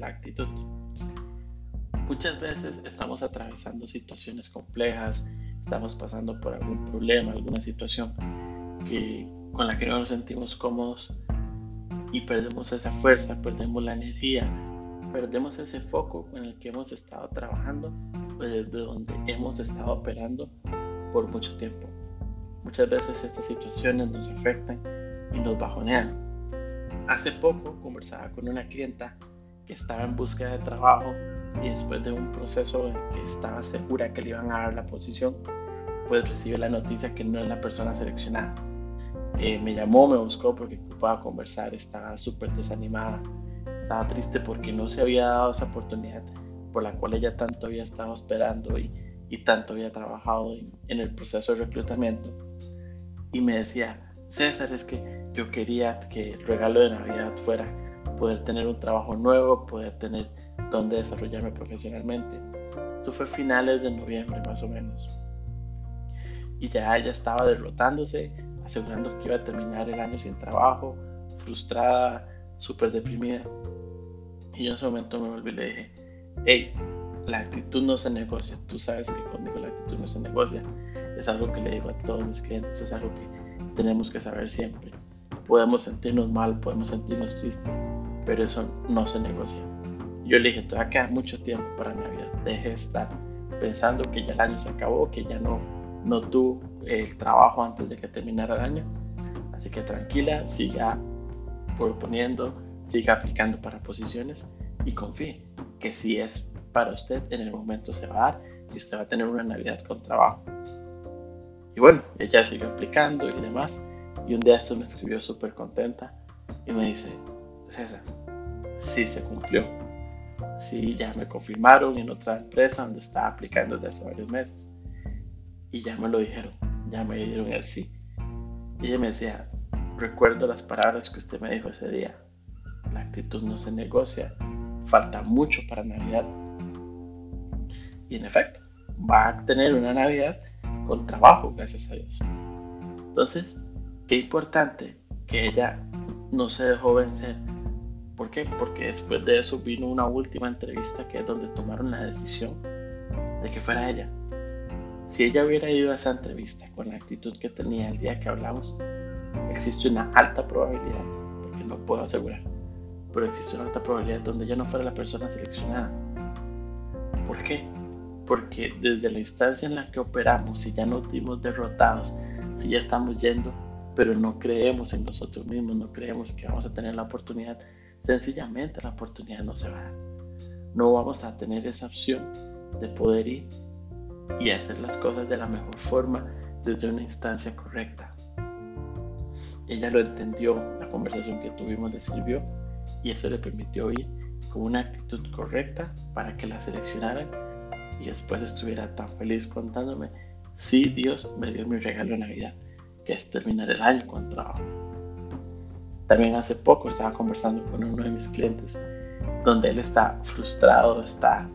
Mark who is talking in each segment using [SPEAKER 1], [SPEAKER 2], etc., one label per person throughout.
[SPEAKER 1] La actitud. Muchas veces estamos atravesando situaciones complejas, estamos pasando por algún problema, alguna situación que, con la que no nos sentimos cómodos y perdemos esa fuerza, perdemos la energía, perdemos ese foco con el que hemos estado trabajando, pues desde donde hemos estado operando por mucho tiempo. Muchas veces estas situaciones nos afectan y nos bajonean. Hace poco conversaba con una clienta estaba en búsqueda de trabajo y después de un proceso en que estaba segura que le iban a dar la posición, pues recibe la noticia que no es la persona seleccionada. Eh, me llamó, me buscó porque ocupaba conversar, estaba súper desanimada, estaba triste porque no se había dado esa oportunidad por la cual ella tanto había estado esperando y, y tanto había trabajado en, en el proceso de reclutamiento. Y me decía, César, es que yo quería que el regalo de Navidad fuera poder tener un trabajo nuevo, poder tener donde desarrollarme profesionalmente. Eso fue finales de noviembre más o menos. Y ya ella estaba derrotándose, asegurando que iba a terminar el año sin trabajo, frustrada, súper deprimida. Y yo en ese momento me volví y le dije, hey, la actitud no se negocia. Tú sabes que conmigo la actitud no se negocia. Es algo que le digo a todos mis clientes, es algo que tenemos que saber siempre. Podemos sentirnos mal, podemos sentirnos tristes, pero eso no se negocia. Yo le dije, todavía queda mucho tiempo para Navidad, deje de estar pensando que ya el año se acabó, que ya no, no tuvo el trabajo antes de que terminara el año. Así que tranquila, siga proponiendo, siga aplicando para posiciones y confíe que si es para usted, en el momento se va a dar y usted va a tener una Navidad con trabajo. Y bueno, ella siguió aplicando y demás. Y un día esto me escribió súper contenta y me dice, César, sí se cumplió. Sí, ya me confirmaron en otra empresa donde estaba aplicando desde hace varios meses. Y ya me lo dijeron, ya me dieron el sí. Y ella me decía, recuerdo las palabras que usted me dijo ese día. La actitud no se negocia, falta mucho para Navidad. Y en efecto, va a tener una Navidad con trabajo, gracias a Dios. Entonces, qué importante que ella no se dejó vencer ¿Por qué? Porque después de eso vino una última entrevista que es donde tomaron la decisión de que fuera ella. Si ella hubiera ido a esa entrevista con la actitud que tenía el día que hablamos, existe una alta probabilidad, porque no puedo asegurar, pero existe una alta probabilidad donde ella no fuera la persona seleccionada. ¿Por qué? Porque desde la instancia en la que operamos, si ya nos dimos derrotados, si ya estamos yendo, pero no creemos en nosotros mismos, no creemos que vamos a tener la oportunidad, sencillamente la oportunidad no se va a dar. No vamos a tener esa opción de poder ir y hacer las cosas de la mejor forma desde una instancia correcta. Ella lo entendió, la conversación que tuvimos le sirvió y eso le permitió ir con una actitud correcta para que la seleccionaran y después estuviera tan feliz contándome, sí, Dios me dio mi regalo de Navidad, que es terminar el año con trabajo. También hace poco estaba conversando con uno de mis clientes donde él está frustrado, está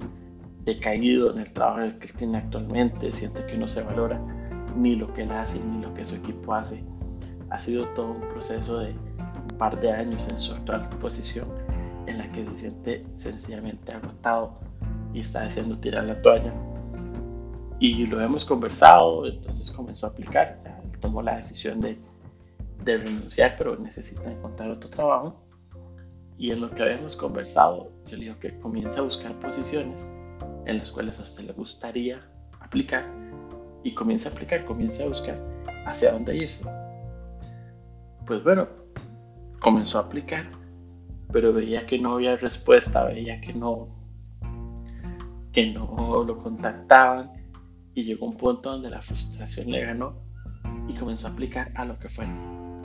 [SPEAKER 1] decaído en el trabajo que él tiene actualmente, siente que no se valora ni lo que él hace ni lo que su equipo hace. Ha sido todo un proceso de un par de años en su actual posición en la que se siente sencillamente agotado y está deseando tirar la toalla. Y lo hemos conversado, entonces comenzó a aplicar, ya tomó la decisión de de renunciar, pero necesita encontrar otro trabajo. Y en lo que habíamos conversado, yo le digo que comience a buscar posiciones en las cuales a usted le gustaría aplicar y comience a aplicar, comience a buscar hacia dónde irse. Pues bueno, comenzó a aplicar, pero veía que no había respuesta, veía que no, que no lo contactaban y llegó un punto donde la frustración le ganó y comenzó a aplicar a lo que fue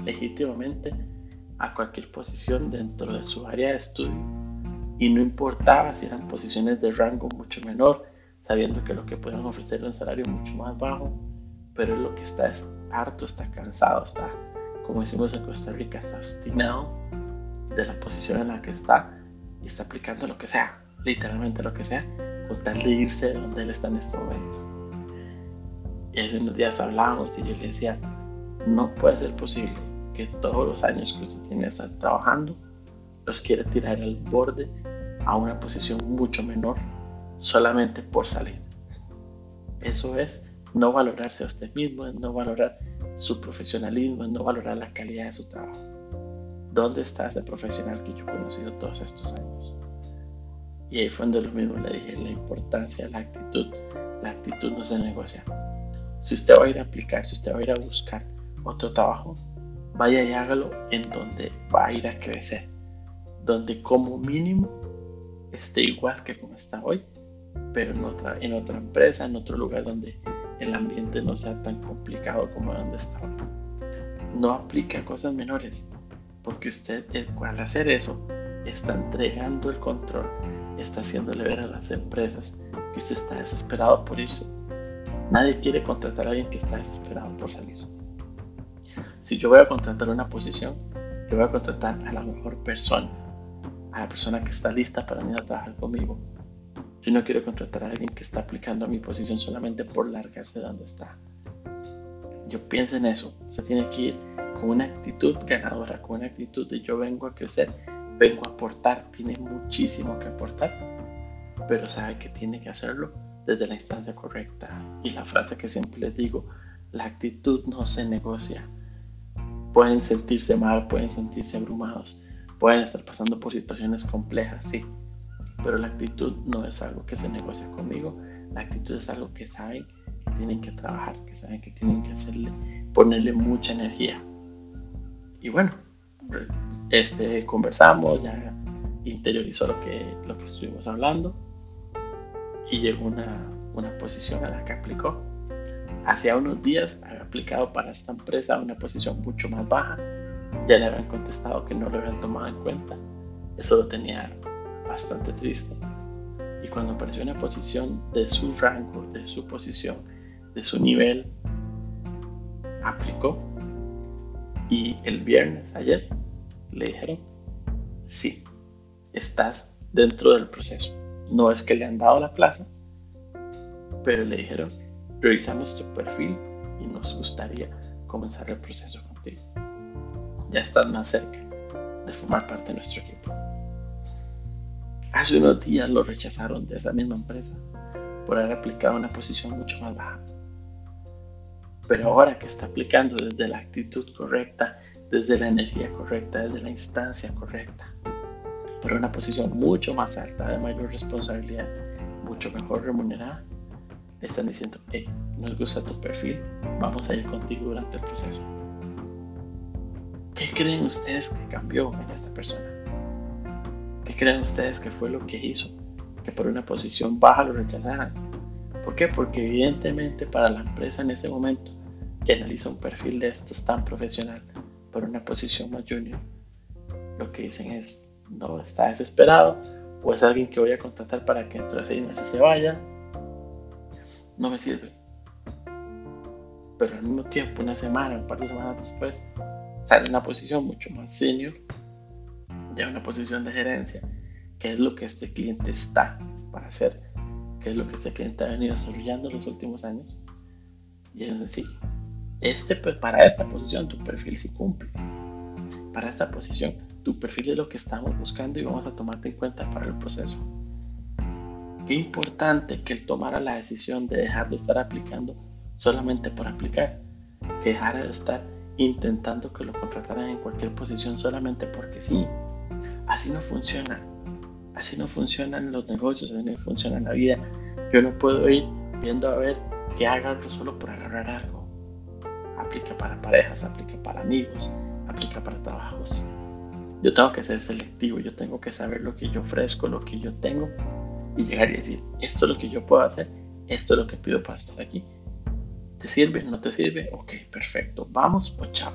[SPEAKER 1] legítimamente a cualquier posición dentro de su área de estudio y no importaba si eran posiciones de rango mucho menor, sabiendo que lo que pueden ofrecer es un salario mucho más bajo, pero lo que está es harto, está cansado, está, como decimos en Costa Rica, está obstinado de la posición en la que está y está aplicando lo que sea, literalmente lo que sea, con tal de irse de donde él está en este momento. Y hace unos días hablábamos y yo le decía, no puede ser posible que todos los años que usted tiene estar trabajando los quiere tirar al borde a una posición mucho menor solamente por salir. Eso es no valorarse a usted mismo, es no valorar su profesionalismo, es no valorar la calidad de su trabajo. ¿Dónde está ese profesional que yo he conocido todos estos años? Y ahí fue donde lo mismo le dije, la importancia, la actitud. La actitud no se negocia. Si usted va a ir a aplicar, si usted va a ir a buscar otro trabajo, vaya y hágalo en donde va a ir a crecer, donde como mínimo esté igual que como está hoy, pero en otra, en otra empresa, en otro lugar donde el ambiente no sea tan complicado como donde está hoy. No aplica cosas menores, porque usted al hacer eso está entregando el control, está haciéndole ver a las empresas que usted está desesperado por irse. Nadie quiere contratar a alguien que está desesperado por salir. Si yo voy a contratar una posición, yo voy a contratar a la mejor persona, a la persona que está lista para venir a trabajar conmigo. Yo no quiero contratar a alguien que está aplicando a mi posición solamente por largarse de donde está. Yo pienso en eso. Se tiene que ir con una actitud ganadora, con una actitud de yo vengo a crecer, vengo a aportar, tiene muchísimo que aportar, pero sabe que tiene que hacerlo desde la instancia correcta. Y la frase que siempre les digo, la actitud no se negocia, Pueden sentirse mal, pueden sentirse abrumados, pueden estar pasando por situaciones complejas, sí, pero la actitud no es algo que se negocia conmigo, la actitud es algo que saben que tienen que trabajar, que saben que tienen que hacerle, ponerle mucha energía. Y bueno, este, conversamos, ya interiorizó lo que, lo que estuvimos hablando y llegó una, una posición a la que aplicó Hacía unos días había aplicado para esta empresa una posición mucho más baja. Ya le habían contestado que no lo habían tomado en cuenta. Eso lo tenía bastante triste. Y cuando apareció una posición de su rango, de su posición, de su nivel, aplicó. Y el viernes, ayer, le dijeron, sí, estás dentro del proceso. No es que le han dado la plaza, pero le dijeron Revisamos tu perfil y nos gustaría comenzar el proceso contigo. Ya estás más cerca de formar parte de nuestro equipo. Hace unos días lo rechazaron de esa misma empresa por haber aplicado una posición mucho más baja. Pero ahora que está aplicando desde la actitud correcta, desde la energía correcta, desde la instancia correcta, por una posición mucho más alta, de mayor responsabilidad, mucho mejor remunerada, están diciendo, hey, nos gusta tu perfil, vamos a ir contigo durante el proceso. ¿Qué creen ustedes que cambió en esta persona? ¿Qué creen ustedes que fue lo que hizo que por una posición baja lo rechazaran? ¿Por qué? Porque evidentemente para la empresa en ese momento que analiza un perfil de estos tan profesional por una posición más junior, lo que dicen es, no, está desesperado o es alguien que voy a contratar para que dentro de seis meses se vaya no me sirve. Pero al mismo tiempo, una semana, un par de semanas después, sale una posición mucho más senior, ya una posición de gerencia, que es lo que este cliente está para hacer, que es lo que este cliente ha venido desarrollando en los últimos años. Y es decir, este, pues, para esta posición tu perfil sí cumple. Para esta posición tu perfil es lo que estamos buscando y vamos a tomarte en cuenta para el proceso. Importante que él tomara la decisión de dejar de estar aplicando solamente por aplicar, que dejara de estar intentando que lo contrataran en cualquier posición solamente porque sí. Así no funciona. Así no funcionan los negocios, así no funciona la vida. Yo no puedo ir viendo a ver qué haga algo solo por agarrar algo. Aplica para parejas, aplica para amigos, aplica para trabajos. Yo tengo que ser selectivo, yo tengo que saber lo que yo ofrezco, lo que yo tengo y llegar y decir, esto es lo que yo puedo hacer, esto es lo que pido para estar aquí. ¿Te sirve? ¿No te sirve? Ok, perfecto. Vamos o chao.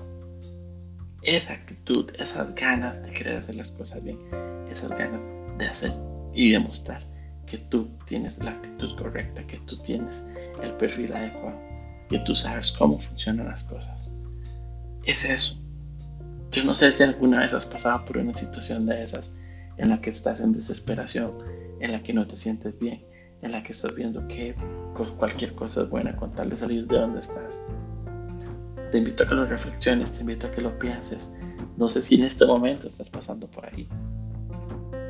[SPEAKER 1] esa actitud, esas ganas de querer hacer las cosas bien, esas ganas de hacer y demostrar que tú tienes la actitud correcta, que tú tienes el perfil adecuado, que tú sabes cómo funcionan las cosas. Es eso. Yo no sé si alguna vez has pasado por una situación de esas en la que estás en desesperación, en la que no te sientes bien, en la que estás viendo que cualquier cosa es buena con tal de salir de donde estás. Te invito a que lo reflexiones, te invito a que lo pienses. No sé si en este momento estás pasando por ahí.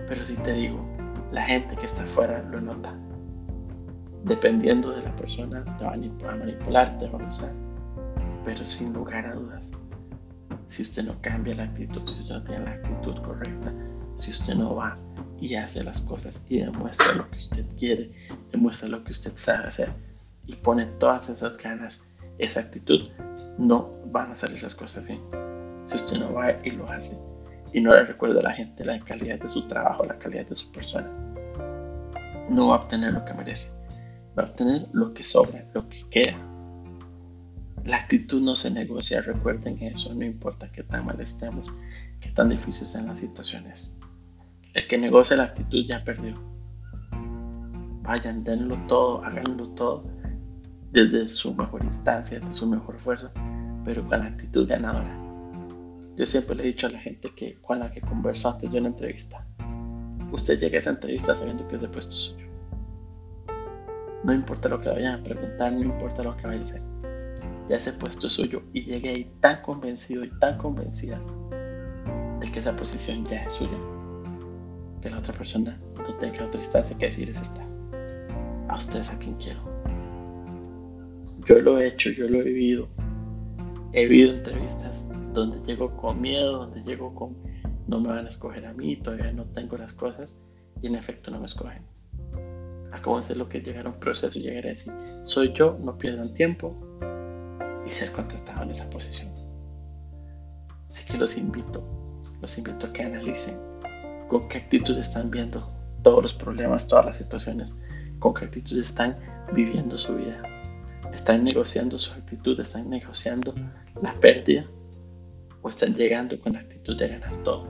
[SPEAKER 1] Pero si te digo, la gente que está afuera lo nota. Dependiendo de la persona, te van a manipular, te van a usar. Pero sin lugar a dudas, si usted no cambia la actitud, si usted no tiene la actitud correcta, si usted no va y hace las cosas y demuestra lo que usted quiere, demuestra lo que usted sabe hacer y pone todas esas ganas, esa actitud, no van a salir las cosas bien. Si usted no va y lo hace y no le recuerda a la gente la calidad de su trabajo, la calidad de su persona, no va a obtener lo que merece, va a obtener lo que sobra, lo que queda. La actitud no se negocia, recuerden eso, no importa qué tan mal estemos, qué tan difíciles sean las situaciones. El que negocia la actitud ya perdió. Vayan, denlo todo, háganlo todo desde su mejor instancia, desde su mejor esfuerzo, pero con la actitud ganadora. Yo siempre le he dicho a la gente que con la que converso antes de una entrevista, usted llega a esa entrevista sabiendo que es de puesto suyo. No importa lo que vayan a preguntar, no importa lo que vaya a hacer. Ya ese puesto suyo y llegue ahí tan convencido y tan convencida de que esa posición ya es suya que la otra persona no tenga otra instancia que decir es esta. A ustedes a quien quiero. Yo lo he hecho, yo lo he vivido. He vivido entrevistas donde llego con miedo, donde llego con no me van a escoger a mí, todavía no tengo las cosas y en efecto no me escogen. Acabo de hacer lo que llegar a un proceso y llegar a decir, soy yo, no pierdan tiempo y ser contratado en esa posición. Así que los invito, los invito a que analicen con qué actitud están viendo todos los problemas, todas las situaciones, con qué actitud están viviendo su vida. Están negociando su actitud, están negociando la pérdida o están llegando con la actitud de ganar todo.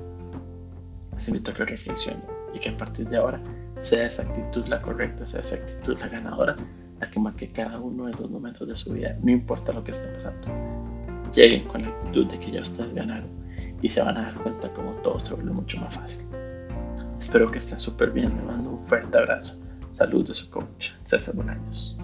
[SPEAKER 1] Les invito a que reflexionen y que a partir de ahora sea esa actitud la correcta, sea esa actitud la ganadora, la que marque cada uno de los momentos de su vida, no importa lo que esté pasando. Lleguen con la actitud de que ya ustedes ganaron y se van a dar cuenta como todo se vuelve mucho más fácil. Espero que estén súper bien. Les mando un fuerte abrazo. Saludos de su coach, César Bolaños.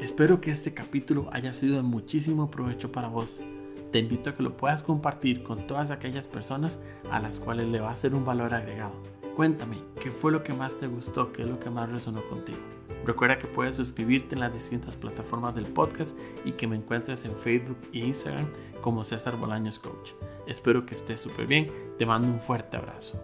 [SPEAKER 2] Espero que este capítulo haya sido de muchísimo provecho para vos. Te invito a que lo puedas compartir con todas aquellas personas a las cuales le va a ser un valor agregado. Cuéntame, ¿qué fue lo que más te gustó? ¿Qué es lo que más resonó contigo? Recuerda que puedes suscribirte en las distintas plataformas del podcast y que me encuentres en Facebook e Instagram como César Bolaños Coach. Espero que estés súper bien. Te mando un fuerte abrazo.